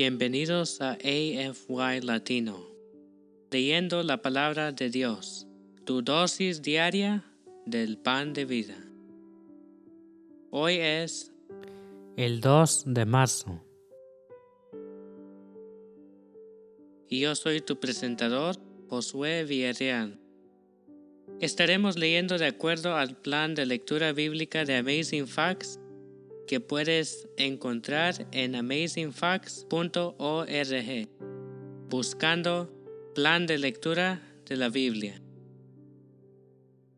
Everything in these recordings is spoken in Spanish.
Bienvenidos a AFY Latino, leyendo la palabra de Dios, tu dosis diaria del pan de vida. Hoy es el 2 de marzo. Y yo soy tu presentador, Josué Villarreal. Estaremos leyendo de acuerdo al plan de lectura bíblica de Amazing Facts que puedes encontrar en amazingfacts.org buscando plan de lectura de la Biblia.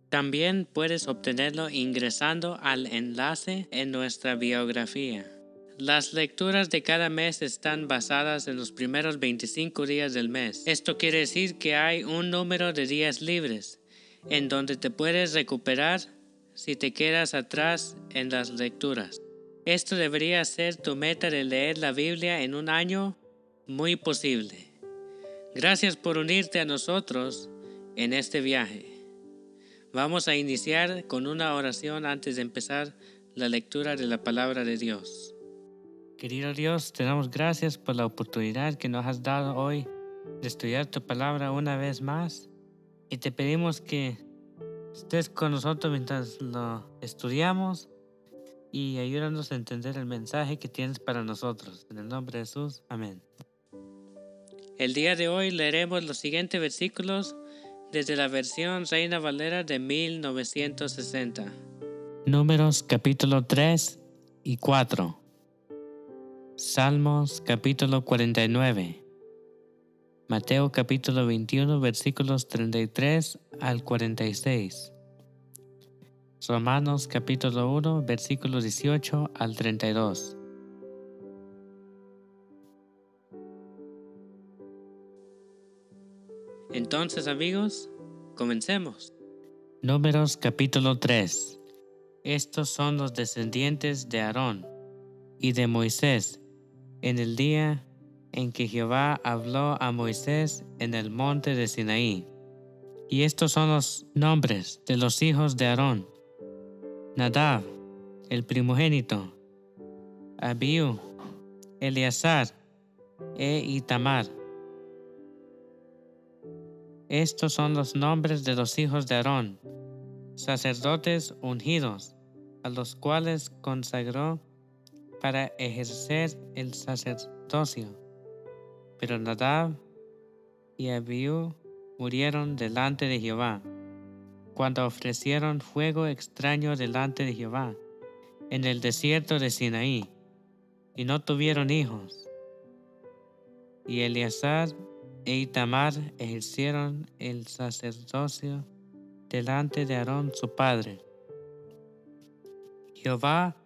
También puedes obtenerlo ingresando al enlace en nuestra biografía. Las lecturas de cada mes están basadas en los primeros 25 días del mes. Esto quiere decir que hay un número de días libres en donde te puedes recuperar si te quedas atrás en las lecturas. Esto debería ser tu meta de leer la Biblia en un año muy posible. Gracias por unirte a nosotros en este viaje. Vamos a iniciar con una oración antes de empezar la lectura de la palabra de Dios. Querido Dios, te damos gracias por la oportunidad que nos has dado hoy de estudiar tu palabra una vez más y te pedimos que estés con nosotros mientras lo estudiamos y ayúdanos a entender el mensaje que tienes para nosotros. En el nombre de Jesús, amén. El día de hoy leeremos los siguientes versículos desde la versión Reina Valera de 1960. Números capítulo 3 y 4. Salmos capítulo 49. Mateo capítulo 21 versículos 33 al 46. Romanos capítulo 1 versículos 18 al 32. Entonces amigos, comencemos. Números capítulo 3. Estos son los descendientes de Aarón y de Moisés en el día en que Jehová habló a Moisés en el monte de Sinaí. Y estos son los nombres de los hijos de Aarón Nadab, el primogénito, Abiú, Eleazar e Itamar. Estos son los nombres de los hijos de Aarón, sacerdotes ungidos, a los cuales consagró para ejercer el sacerdocio. Pero Nadab y Abiú murieron delante de Jehová cuando ofrecieron fuego extraño delante de Jehová en el desierto de Sinaí, y no tuvieron hijos. Y Eleazar e Itamar ejercieron el sacerdocio delante de Aarón su padre. Jehová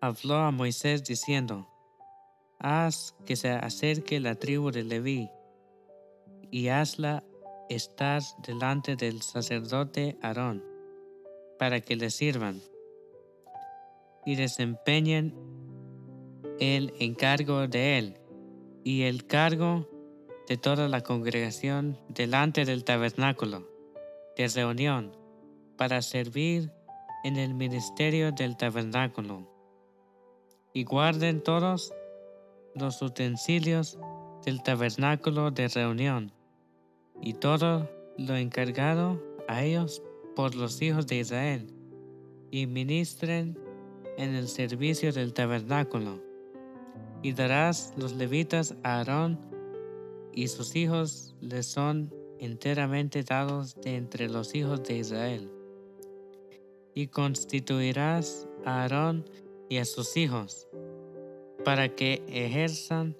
habló a Moisés diciendo, Haz que se acerque la tribu de Leví, y hazla estar delante del sacerdote Aarón, para que le sirvan y desempeñen el encargo de él y el cargo de toda la congregación delante del tabernáculo de reunión para servir en el ministerio del tabernáculo. Y guarden todos los utensilios del tabernáculo de reunión y todo lo encargado a ellos por los hijos de Israel, y ministren en el servicio del tabernáculo. Y darás los levitas a Aarón, y sus hijos les son enteramente dados de entre los hijos de Israel. Y constituirás a Aarón y a sus hijos, para que ejerzan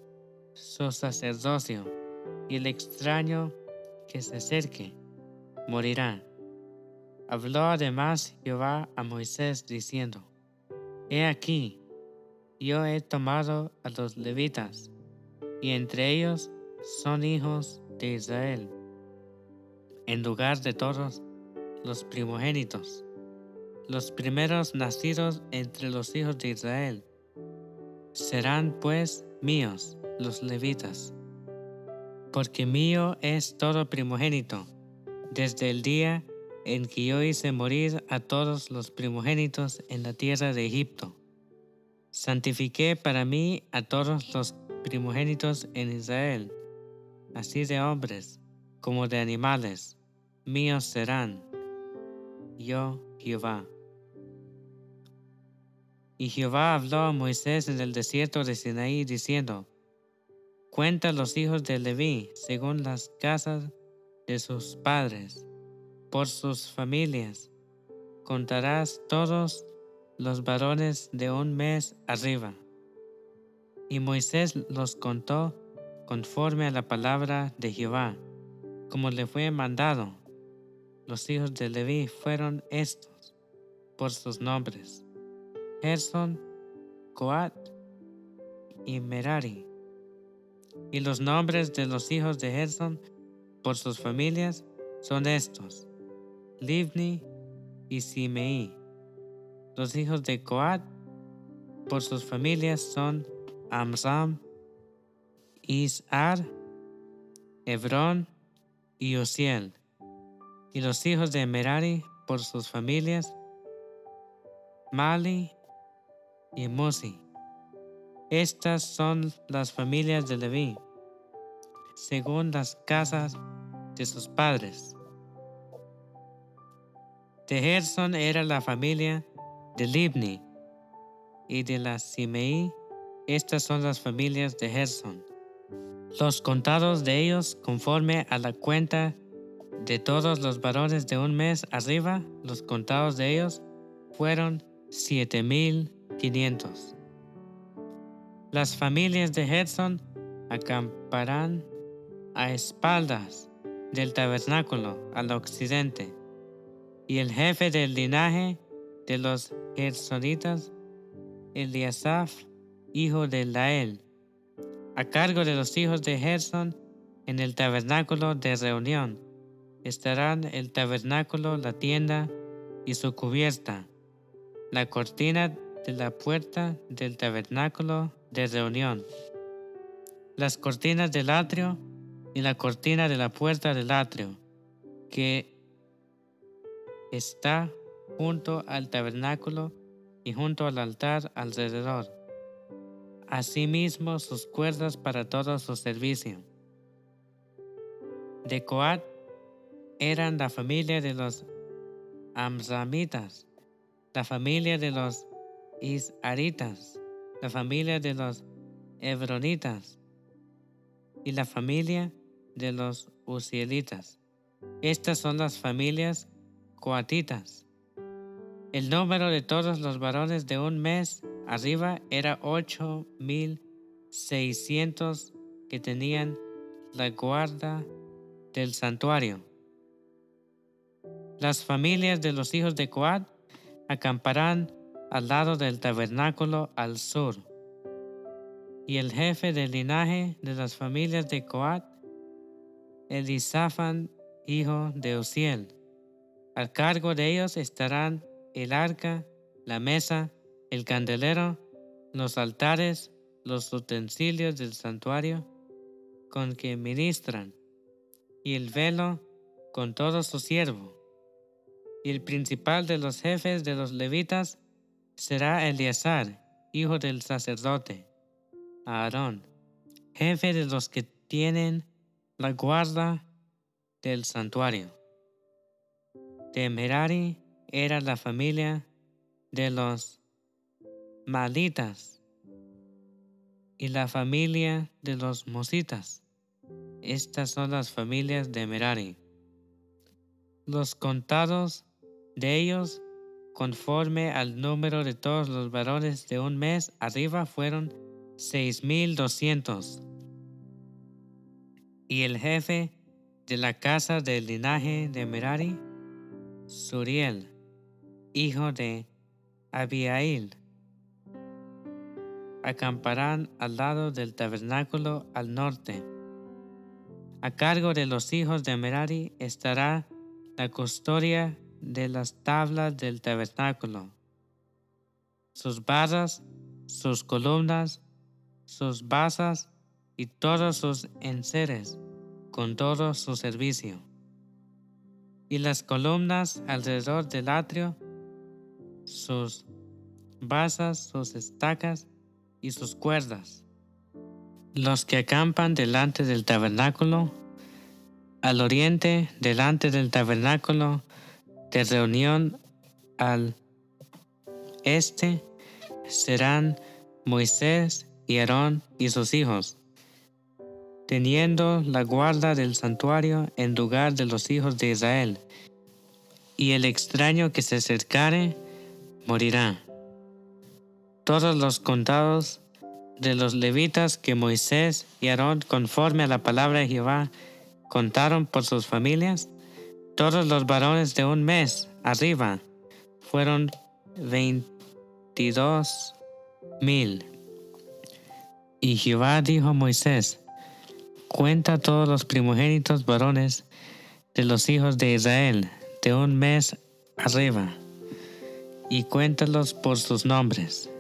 su sacerdocio, y el extraño que se acerque, morirá. Habló además Jehová a Moisés diciendo, He aquí, yo he tomado a los levitas, y entre ellos son hijos de Israel, en lugar de todos los primogénitos, los primeros nacidos entre los hijos de Israel. Serán pues míos los levitas porque mío es todo primogénito, desde el día en que yo hice morir a todos los primogénitos en la tierra de Egipto. Santifiqué para mí a todos los primogénitos en Israel, así de hombres como de animales, míos serán. Yo, Jehová. Y Jehová habló a Moisés en el desierto de Sinaí, diciendo, Cuenta los hijos de Leví según las casas de sus padres, por sus familias. Contarás todos los varones de un mes arriba. Y Moisés los contó conforme a la palabra de Jehová, como le fue mandado. Los hijos de Leví fueron estos, por sus nombres, Gerson, Coat y Merari. Y los nombres de los hijos de Gerson, por sus familias, son estos, Livni y Simei. Los hijos de Coat, por sus familias, son Amram, Isar, Hebrón y Osiel. Y los hijos de Merari, por sus familias, Mali y Musi. Estas son las familias de Leví, según las casas de sus padres. De Gerson era la familia de Libni, y de la Simei, estas son las familias de Gerson. Los contados de ellos, conforme a la cuenta de todos los varones de un mes arriba, los contados de ellos fueron siete mil quinientos. Las familias de Gerson acamparán a espaldas del tabernáculo al occidente, y el jefe del linaje de los Gersonitas, Eliasaf, hijo de Lael, a cargo de los hijos de Gerson en el tabernáculo de reunión. Estarán el tabernáculo, la tienda y su cubierta, la cortina de la puerta del tabernáculo de reunión, las cortinas del atrio y la cortina de la puerta del atrio, que está junto al tabernáculo y junto al altar alrededor. Asimismo sus cuerdas para todo su servicio. De Coat eran la familia de los Amramitas, la familia de los Isaritas, la familia de los Hebronitas y la familia de los Uzielitas. Estas son las familias coatitas. El número de todos los varones de un mes arriba era ocho mil seiscientos que tenían la guarda del santuario. Las familias de los hijos de Coat acamparán al lado del tabernáculo al sur. Y el jefe del linaje de las familias de Coat, Elisafan, hijo de Osiel. Al cargo de ellos estarán el arca, la mesa, el candelero, los altares, los utensilios del santuario con que ministran, y el velo con todo su siervo. Y el principal de los jefes de los levitas será Eleazar, hijo del sacerdote, Aarón, jefe de los que tienen la guarda del santuario. De Merari era la familia de los Malitas y la familia de los Mositas. Estas son las familias de Merari. Los contados de ellos, conforme al número de todos los varones de un mes arriba, fueron seis mil doscientos. Y el jefe de la casa del linaje de Merari Suriel, hijo de Abiail. Acamparán al lado del tabernáculo al norte. A cargo de los hijos de Merari estará la custodia de las tablas del tabernáculo, sus barras, sus columnas, sus basas y todos sus enseres, con todo su servicio y las columnas alrededor del atrio, sus basas, sus estacas y sus cuerdas. los que acampan delante del tabernáculo, al oriente delante del tabernáculo de reunión al este serán Moisés y Aarón y sus hijos, teniendo la guarda del santuario en lugar de los hijos de Israel, y el extraño que se acercare morirá. Todos los contados de los levitas que Moisés y Aarón, conforme a la palabra de Jehová, contaron por sus familias, todos los varones de un mes arriba fueron veintidós mil. Y Jehová dijo a Moisés, cuenta todos los primogénitos varones de los hijos de Israel de un mes arriba, y cuéntalos por sus nombres.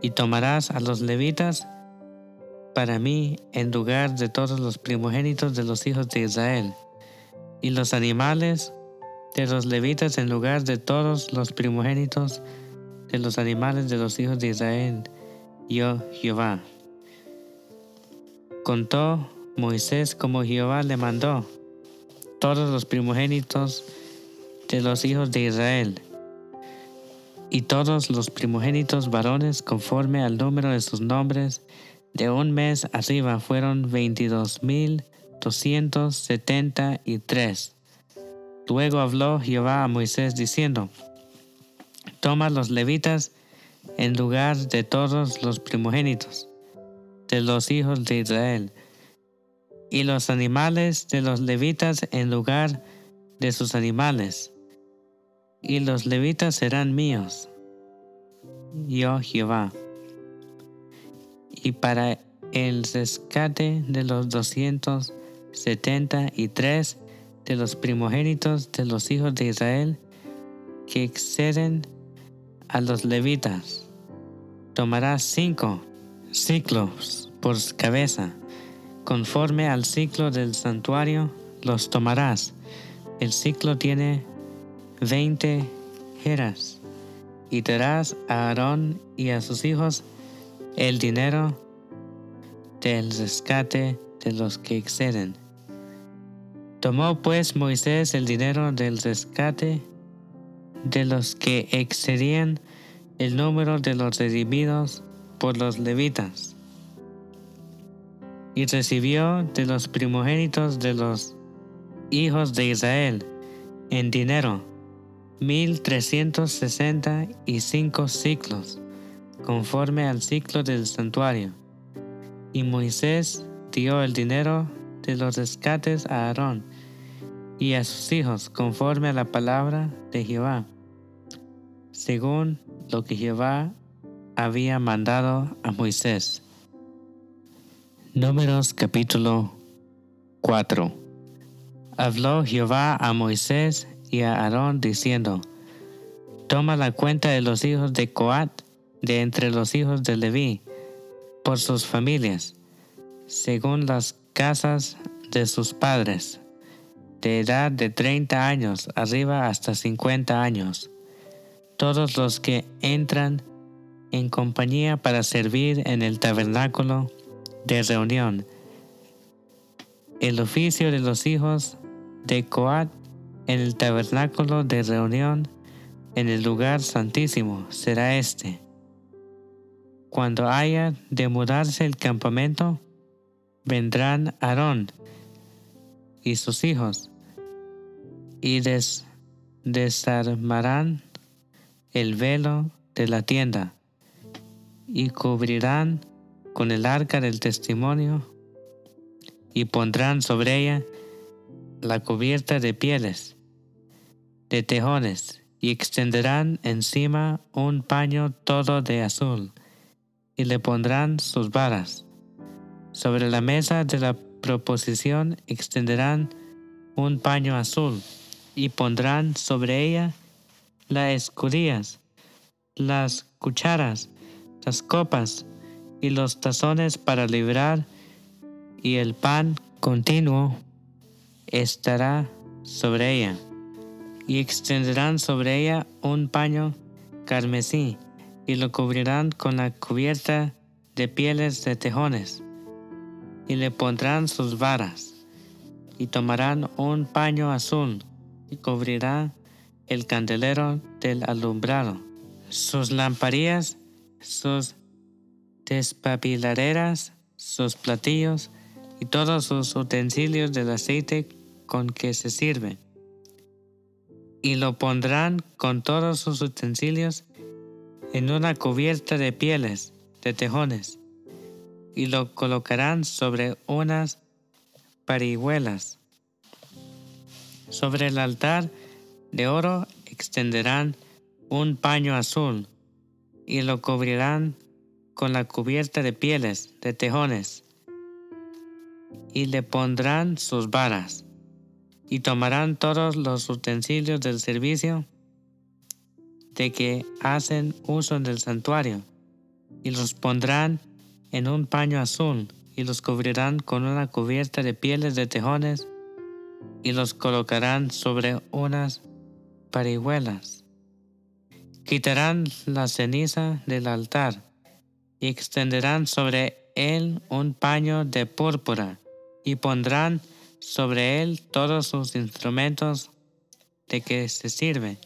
Y tomarás a los levitas para mí en lugar de todos los primogénitos de los hijos de Israel, y los animales de los levitas en lugar de todos los primogénitos de los animales de los hijos de Israel, yo Jehová. Contó Moisés como Jehová le mandó todos los primogénitos de los hijos de Israel, y todos los primogénitos varones conforme al número de sus nombres de un mes arriba fueron veintidós mil doscientos setenta y tres. Luego habló Jehová a Moisés diciendo, Toma los levitas en lugar de todos los primogénitos de los hijos de Israel, y los animales de los levitas en lugar de sus animales, y los levitas serán míos, yo Jehová. Y para el rescate de los doscientos setenta y tres de los primogénitos de los hijos de Israel que exceden a los levitas. Tomarás cinco ciclos por cabeza. Conforme al ciclo del santuario los tomarás. El ciclo tiene veinte jeras. Y darás a Aarón y a sus hijos el dinero del rescate de los que exceden. Tomó pues Moisés el dinero del rescate de los que excedían el número de los redimidos por los levitas, y recibió de los primogénitos de los hijos de Israel en dinero mil trescientos sesenta y cinco ciclos, conforme al ciclo del santuario. Y Moisés dio el dinero de los rescates a Aarón y a sus hijos conforme a la palabra de Jehová, según lo que Jehová había mandado a Moisés. Números capítulo 4 Habló Jehová a Moisés y a Aarón diciendo, Toma la cuenta de los hijos de Coat de entre los hijos de Leví, por sus familias, según las casas de sus padres, de edad de 30 años arriba hasta 50 años, todos los que entran en compañía para servir en el tabernáculo de reunión. El oficio de los hijos de Coat en el tabernáculo de reunión en el lugar santísimo será este. Cuando haya de mudarse el campamento, vendrán Aarón y sus hijos y desarmarán el velo de la tienda y cubrirán con el arca del testimonio y pondrán sobre ella la cubierta de pieles, de tejones, y extenderán encima un paño todo de azul, y le pondrán sus varas. Sobre la mesa de la proposición extenderán un paño azul, y pondrán sobre ella las escudillas, las cucharas, las copas y los tazones para librar, y el pan continuo estará sobre ella, y extenderán sobre ella un paño carmesí, y lo cubrirán con la cubierta de pieles de tejones, y le pondrán sus varas, y tomarán un paño azul y cubrirá el candelero del alumbrado, sus lamparillas, sus despabiladeras, sus platillos y todos sus utensilios del aceite con que se sirve. Y lo pondrán con todos sus utensilios en una cubierta de pieles, de tejones, y lo colocarán sobre unas parihuelas. Sobre el altar de oro extenderán un paño azul y lo cubrirán con la cubierta de pieles de tejones y le pondrán sus varas y tomarán todos los utensilios del servicio de que hacen uso del santuario y los pondrán en un paño azul y los cubrirán con una cubierta de pieles de tejones y los colocarán sobre unas parihuelas. Quitarán la ceniza del altar y extenderán sobre él un paño de púrpura y pondrán sobre él todos sus instrumentos de que se sirve,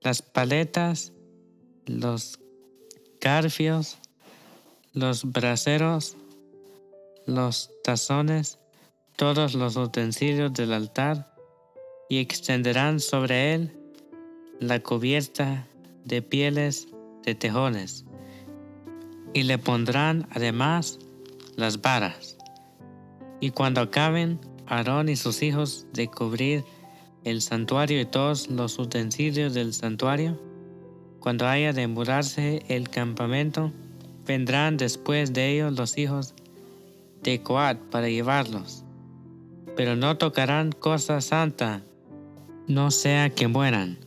las paletas, los garfios, los braseros, los tazones, todos los utensilios del altar, y extenderán sobre él la cubierta de pieles de tejones, y le pondrán además las varas. Y cuando acaben Aarón y sus hijos de cubrir el santuario y todos los utensilios del santuario, cuando haya de mudarse el campamento, vendrán después de ellos los hijos de Coat para llevarlos. Pero no tocarán cosa santa no sea que mueran.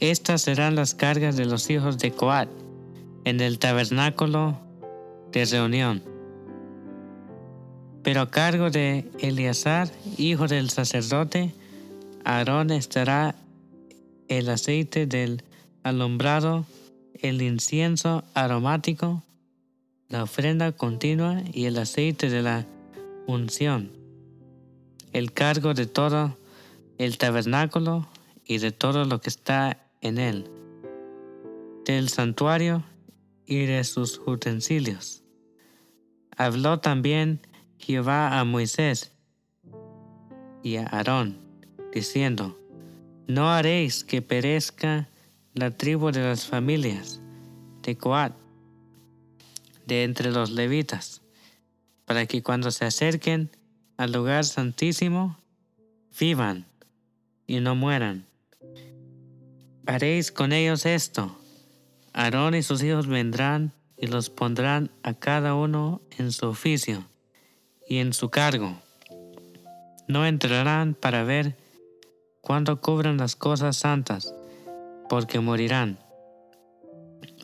Estas serán las cargas de los hijos de Coat en el tabernáculo de reunión. Pero a cargo de Eleazar, hijo del sacerdote, Aarón estará el aceite del alumbrado, el incienso aromático, la ofrenda continua y el aceite de la unción. El cargo de todo el tabernáculo y de todo lo que está en él, del santuario y de sus utensilios. Habló también Jehová a Moisés y a Aarón, diciendo, No haréis que perezca la tribu de las familias de Coat de entre los levitas, para que cuando se acerquen al lugar santísimo, vivan y no mueran. Haréis con ellos esto. Aarón y sus hijos vendrán y los pondrán a cada uno en su oficio y en su cargo. No entrarán para ver cuándo cubran las cosas santas, porque morirán.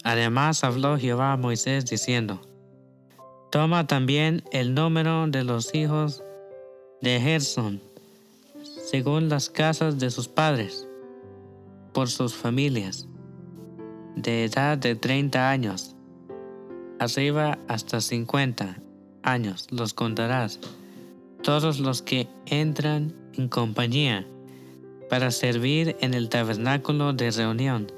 Además habló Jehová a Moisés diciendo, Toma también el número de los hijos de Gerson según las casas de sus padres, por sus familias, de edad de 30 años, arriba hasta 50 años los contarás, todos los que entran en compañía para servir en el tabernáculo de reunión.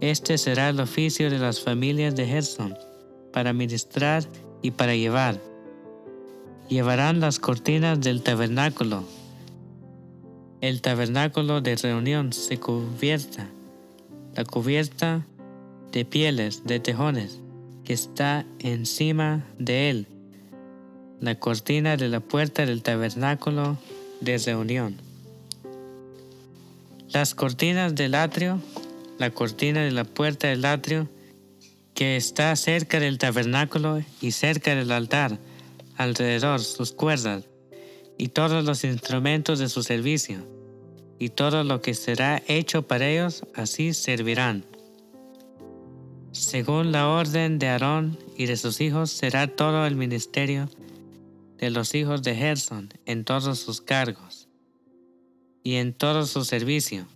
Este será el oficio de las familias de Gerson, para ministrar y para llevar. Llevarán las cortinas del tabernáculo el tabernáculo de reunión se cubierta, la cubierta de pieles de tejones que está encima de él, la cortina de la puerta del tabernáculo de reunión. Las cortinas del atrio, la cortina de la puerta del atrio que está cerca del tabernáculo y cerca del altar, alrededor sus cuerdas, y todos los instrumentos de su servicio, y todo lo que será hecho para ellos, así servirán. Según la orden de Aarón y de sus hijos será todo el ministerio de los hijos de Gerson en todos sus cargos y en todo su servicio,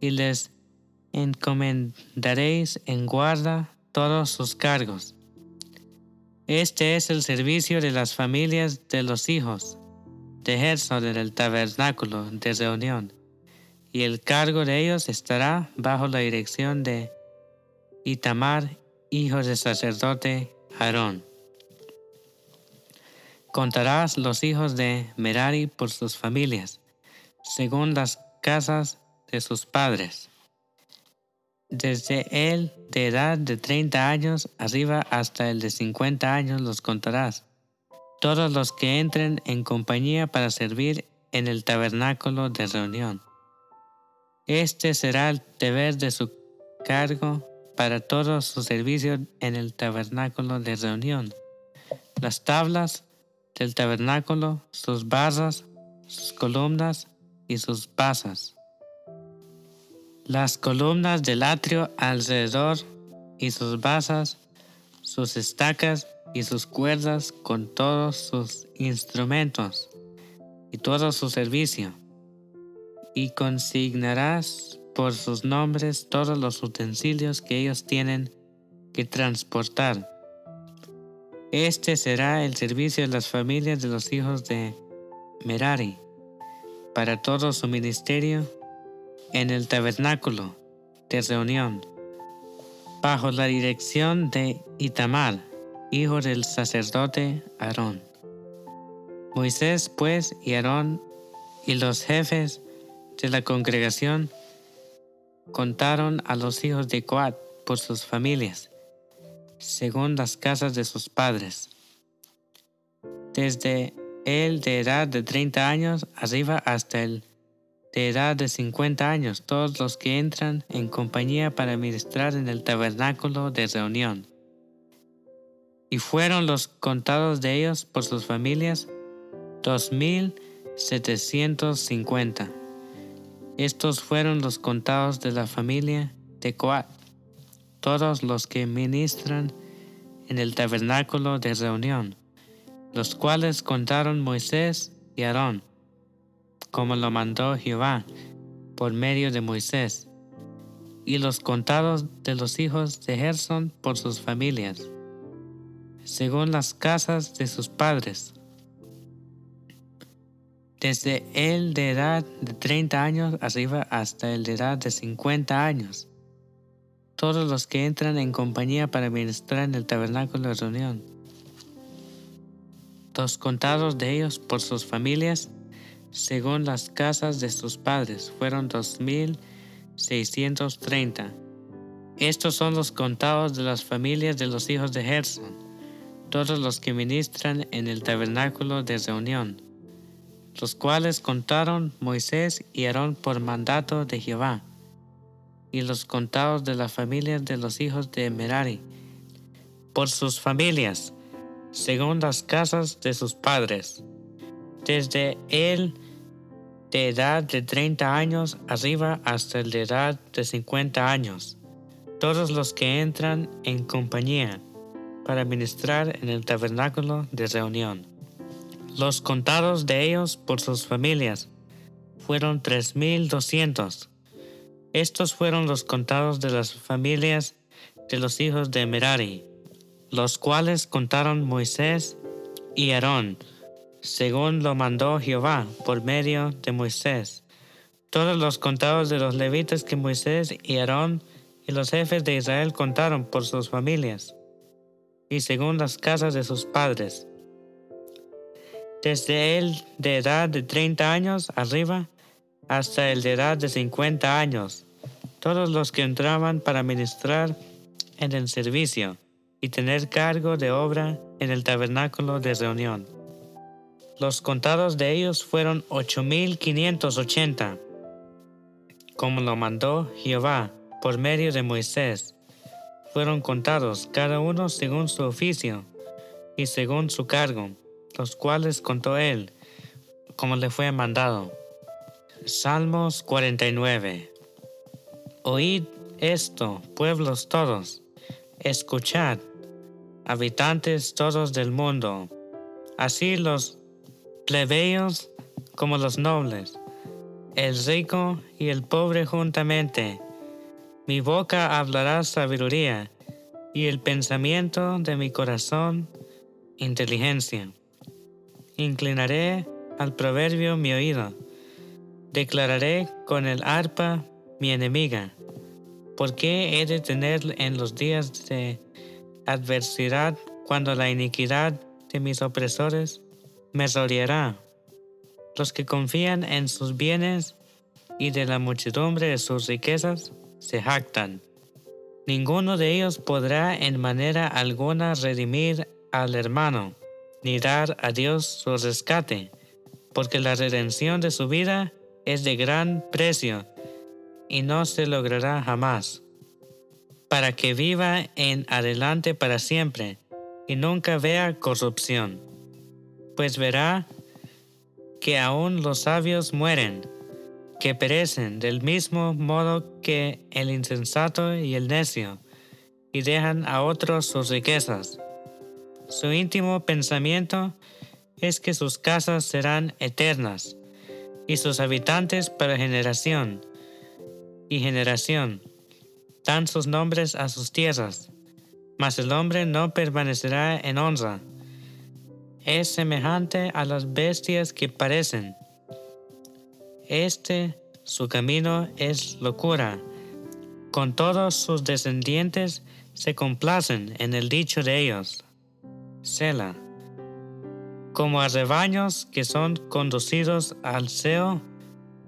y les encomendaréis en guarda todos sus cargos. Este es el servicio de las familias de los hijos de Gerson en el tabernáculo de reunión, y el cargo de ellos estará bajo la dirección de Itamar, hijo del sacerdote Aarón. Contarás los hijos de Merari por sus familias, según las casas de sus padres. Desde el de edad de 30 años arriba hasta el de 50 años los contarás. Todos los que entren en compañía para servir en el tabernáculo de reunión. Este será el deber de su cargo para todo su servicio en el tabernáculo de reunión. Las tablas del tabernáculo, sus barras, sus columnas y sus basas. Las columnas del atrio alrededor y sus basas, sus estacas y sus cuerdas con todos sus instrumentos y todo su servicio, y consignarás por sus nombres todos los utensilios que ellos tienen que transportar. Este será el servicio de las familias de los hijos de Merari para todo su ministerio en el tabernáculo de reunión, bajo la dirección de Itamar, hijo del sacerdote Aarón. Moisés pues y Aarón y los jefes de la congregación contaron a los hijos de Coat por sus familias, según las casas de sus padres. Desde el de edad de 30 años arriba hasta el de edad de 50 años, todos los que entran en compañía para ministrar en el tabernáculo de reunión. Y fueron los contados de ellos por sus familias, 2.750. Estos fueron los contados de la familia de Coat, todos los que ministran en el tabernáculo de reunión, los cuales contaron Moisés y Aarón como lo mandó Jehová por medio de Moisés, y los contados de los hijos de Gerson por sus familias, según las casas de sus padres. Desde el de edad de 30 años arriba hasta el de edad de 50 años, todos los que entran en compañía para ministrar en el tabernáculo de reunión. Los contados de ellos por sus familias según las casas de sus padres, fueron 2.630. Estos son los contados de las familias de los hijos de Gerson, todos los que ministran en el tabernáculo de reunión, los cuales contaron Moisés y Aarón por mandato de Jehová, y los contados de las familias de los hijos de Merari, por sus familias, según las casas de sus padres desde el de edad de 30 años arriba hasta el de edad de 50 años, todos los que entran en compañía para ministrar en el tabernáculo de reunión. Los contados de ellos por sus familias fueron 3.200. Estos fueron los contados de las familias de los hijos de Merari, los cuales contaron Moisés y Aarón, según lo mandó Jehová por medio de Moisés. Todos los contados de los levitas que Moisés y Aarón y los jefes de Israel contaron por sus familias, y según las casas de sus padres. Desde el de edad de 30 años arriba hasta el de edad de 50 años, todos los que entraban para ministrar en el servicio y tener cargo de obra en el tabernáculo de reunión. Los contados de ellos fueron 8.580, como lo mandó Jehová por medio de Moisés. Fueron contados cada uno según su oficio y según su cargo, los cuales contó él, como le fue mandado. Salmos 49 Oíd esto, pueblos todos, escuchad, habitantes todos del mundo. Así los plebeyos como los nobles, el rico y el pobre juntamente. Mi boca hablará sabiduría, y el pensamiento de mi corazón inteligencia. Inclinaré al proverbio mi oído. Declararé con el arpa mi enemiga. ¿Por qué he de tener en los días de adversidad cuando la iniquidad de mis opresores me rodeará? Los que confían en sus bienes y de la muchedumbre de sus riquezas se jactan. Ninguno de ellos podrá en manera alguna redimir al hermano ni dar a Dios su rescate, porque la redención de su vida es de gran precio y no se logrará jamás, para que viva en adelante para siempre y nunca vea corrupción, pues verá que aún los sabios mueren, que perecen del mismo modo que el insensato y el necio, y dejan a otros sus riquezas su íntimo pensamiento es que sus casas serán eternas y sus habitantes para generación y generación. Dan sus nombres a sus tierras, mas el hombre no permanecerá en honra. Es semejante a las bestias que parecen. Este, su camino es locura. Con todos sus descendientes se complacen en el dicho de ellos. Sela. Como a rebaños que son conducidos al seo,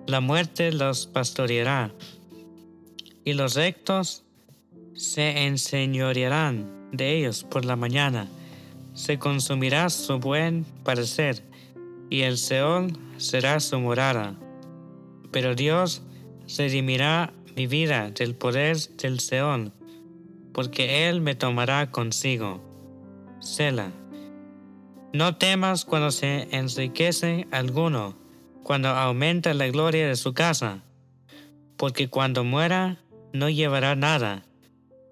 la muerte los pastoreará, y los rectos se enseñorearán de ellos por la mañana. Se consumirá su buen parecer, y el Seol será su morada. Pero Dios redimirá mi vida del poder del Seol, porque Él me tomará consigo. Sela. No temas cuando se enriquece alguno, cuando aumenta la gloria de su casa, porque cuando muera no llevará nada,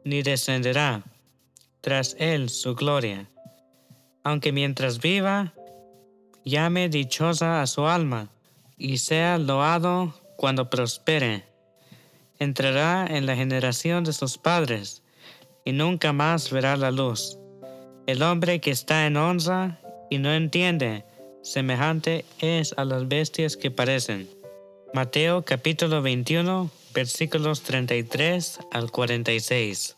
ni descenderá tras él su gloria. Aunque mientras viva, llame dichosa a su alma, y sea loado cuando prospere. Entrará en la generación de sus padres, y nunca más verá la luz. El hombre que está en honra y no entiende, semejante es a las bestias que parecen. Mateo capítulo 21 versículos 33 al 46.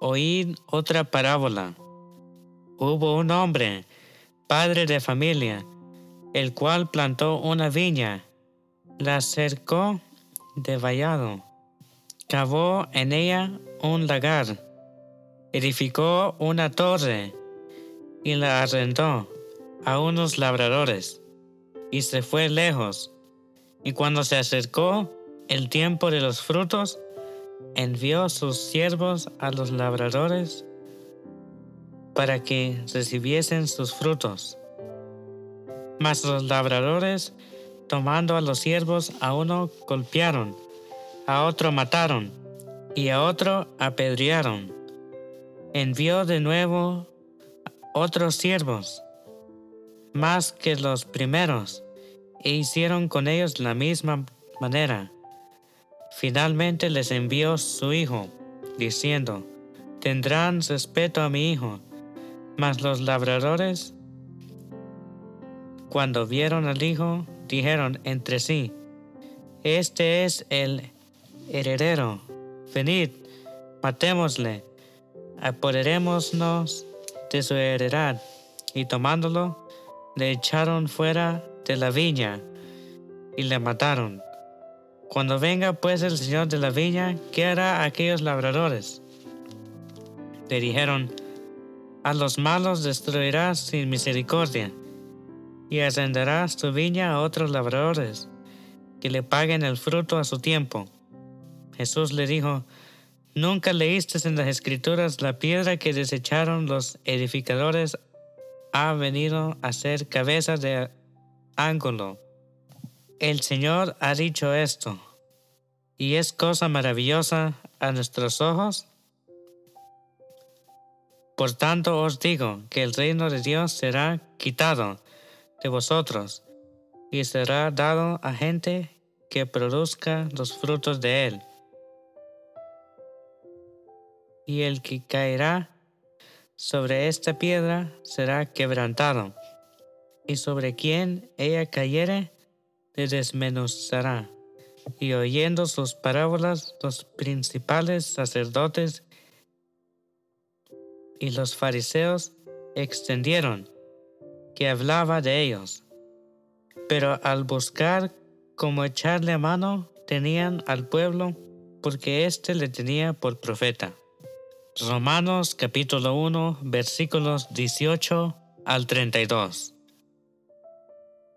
Oíd otra parábola. Hubo un hombre, padre de familia, el cual plantó una viña, la cercó de vallado, cavó en ella un lagar, edificó una torre y la arrendó a unos labradores y se fue lejos. Y cuando se acercó el tiempo de los frutos, envió sus siervos a los labradores para que recibiesen sus frutos. Mas los labradores, tomando a los siervos, a uno golpearon, a otro mataron y a otro apedrearon envió de nuevo otros siervos, más que los primeros, e hicieron con ellos la misma manera. Finalmente les envió su hijo, diciendo, tendrán respeto a mi hijo. Mas los labradores, cuando vieron al hijo, dijeron entre sí, Este es el heredero, venid, matémosle apoderémonos de su heredad. Y tomándolo, le echaron fuera de la viña y le mataron. Cuando venga pues el señor de la viña, ¿qué hará aquellos labradores? Le dijeron, a los malos destruirás sin misericordia, y arrendarás tu viña a otros labradores, que le paguen el fruto a su tiempo. Jesús le dijo, Nunca leíste en las escrituras la piedra que desecharon los edificadores ha venido a ser cabeza de ángulo. El Señor ha dicho esto, y es cosa maravillosa a nuestros ojos. Por tanto os digo que el reino de Dios será quitado de vosotros y será dado a gente que produzca los frutos de él y el que caerá sobre esta piedra será quebrantado, y sobre quien ella cayere, le desmenuzará. Y oyendo sus parábolas, los principales sacerdotes y los fariseos extendieron que hablaba de ellos. Pero al buscar cómo echarle mano, tenían al pueblo porque éste le tenía por profeta. Romanos capítulo 1 versículos 18 al 32.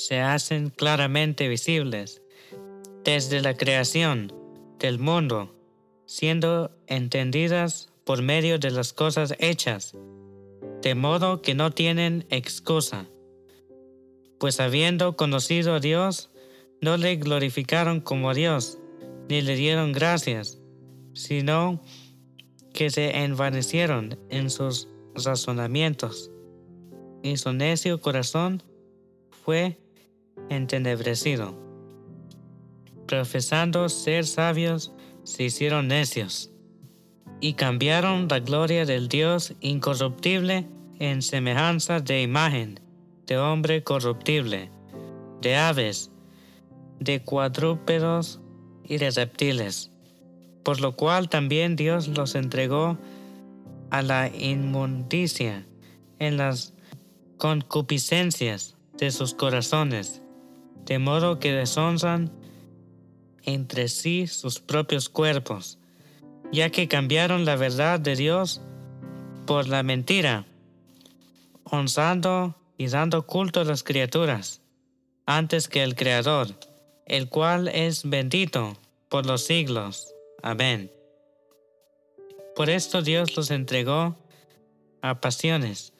se hacen claramente visibles desde la creación del mundo, siendo entendidas por medio de las cosas hechas, de modo que no tienen excusa. Pues habiendo conocido a Dios, no le glorificaron como Dios, ni le dieron gracias, sino que se envanecieron en sus razonamientos, y su necio corazón fue entenebrecido. Profesando ser sabios, se hicieron necios, y cambiaron la gloria del Dios incorruptible en semejanza de imagen, de hombre corruptible, de aves, de cuadrúpedos y de reptiles por lo cual también Dios los entregó a la inmundicia en las concupiscencias de sus corazones, de modo que deshonran entre sí sus propios cuerpos, ya que cambiaron la verdad de Dios por la mentira, honrando y dando culto a las criaturas, antes que el Creador, el cual es bendito por los siglos. Amén. Por esto Dios los entregó a pasiones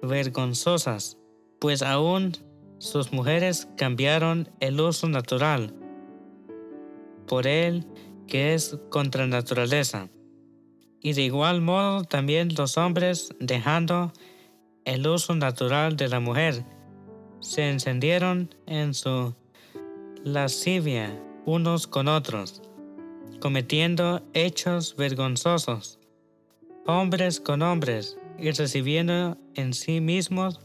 vergonzosas, pues aún sus mujeres cambiaron el uso natural por él que es contra naturaleza. Y de igual modo también los hombres, dejando el uso natural de la mujer, se encendieron en su lascivia unos con otros cometiendo hechos vergonzosos, hombres con hombres, y recibiendo en sí mismos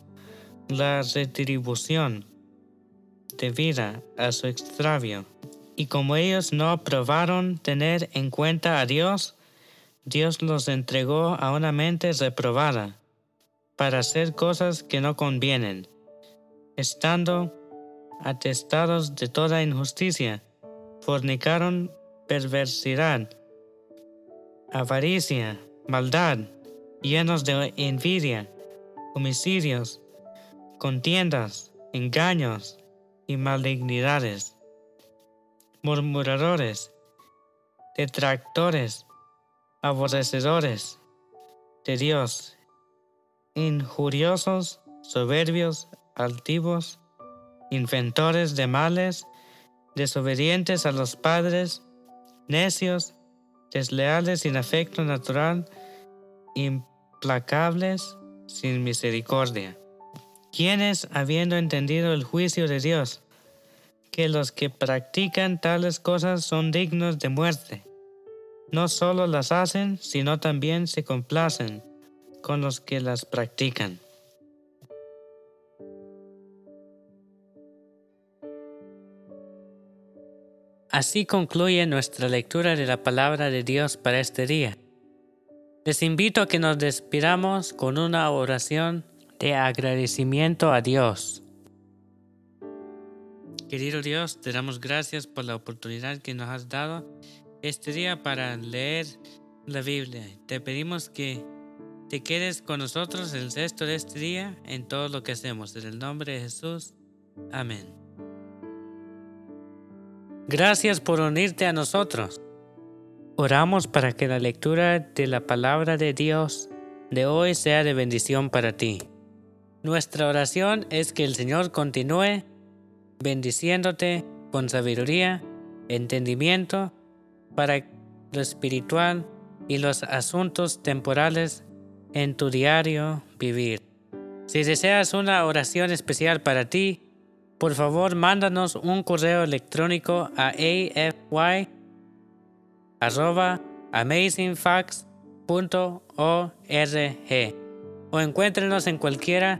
la retribución debida a su extravio. Y como ellos no aprobaron tener en cuenta a Dios, Dios los entregó a una mente reprobada para hacer cosas que no convienen, estando atestados de toda injusticia, fornicaron perversidad, avaricia, maldad, llenos de envidia, homicidios, contiendas, engaños y malignidades, murmuradores, detractores, aborrecedores de Dios, injuriosos, soberbios, altivos, inventores de males, desobedientes a los padres, necios, desleales sin afecto natural, implacables sin misericordia. Quienes, habiendo entendido el juicio de Dios, que los que practican tales cosas son dignos de muerte, no solo las hacen, sino también se complacen con los que las practican. Así concluye nuestra lectura de la palabra de Dios para este día. Les invito a que nos despidamos con una oración de agradecimiento a Dios. Querido Dios, te damos gracias por la oportunidad que nos has dado este día para leer la Biblia. Te pedimos que te quedes con nosotros el resto de este día en todo lo que hacemos. En el nombre de Jesús. Amén. Gracias por unirte a nosotros. Oramos para que la lectura de la palabra de Dios de hoy sea de bendición para ti. Nuestra oración es que el Señor continúe bendiciéndote con sabiduría, entendimiento para lo espiritual y los asuntos temporales en tu diario vivir. Si deseas una oración especial para ti, por favor mándanos un correo electrónico a afy.amazingfacts.org o encuéntrenos en cualquiera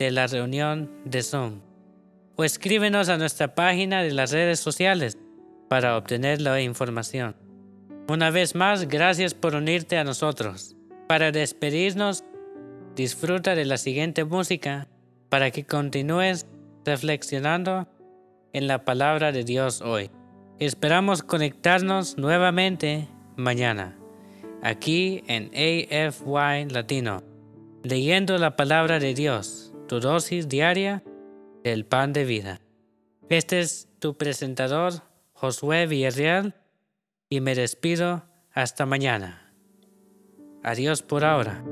de la reunión de Zoom o escríbenos a nuestra página de las redes sociales para obtener la información. Una vez más, gracias por unirte a nosotros. Para despedirnos, disfruta de la siguiente música para que continúes reflexionando en la palabra de Dios hoy. Esperamos conectarnos nuevamente mañana, aquí en AFY Latino, leyendo la palabra de Dios, tu dosis diaria del pan de vida. Este es tu presentador, Josué Villarreal, y me despido hasta mañana. Adiós por ahora.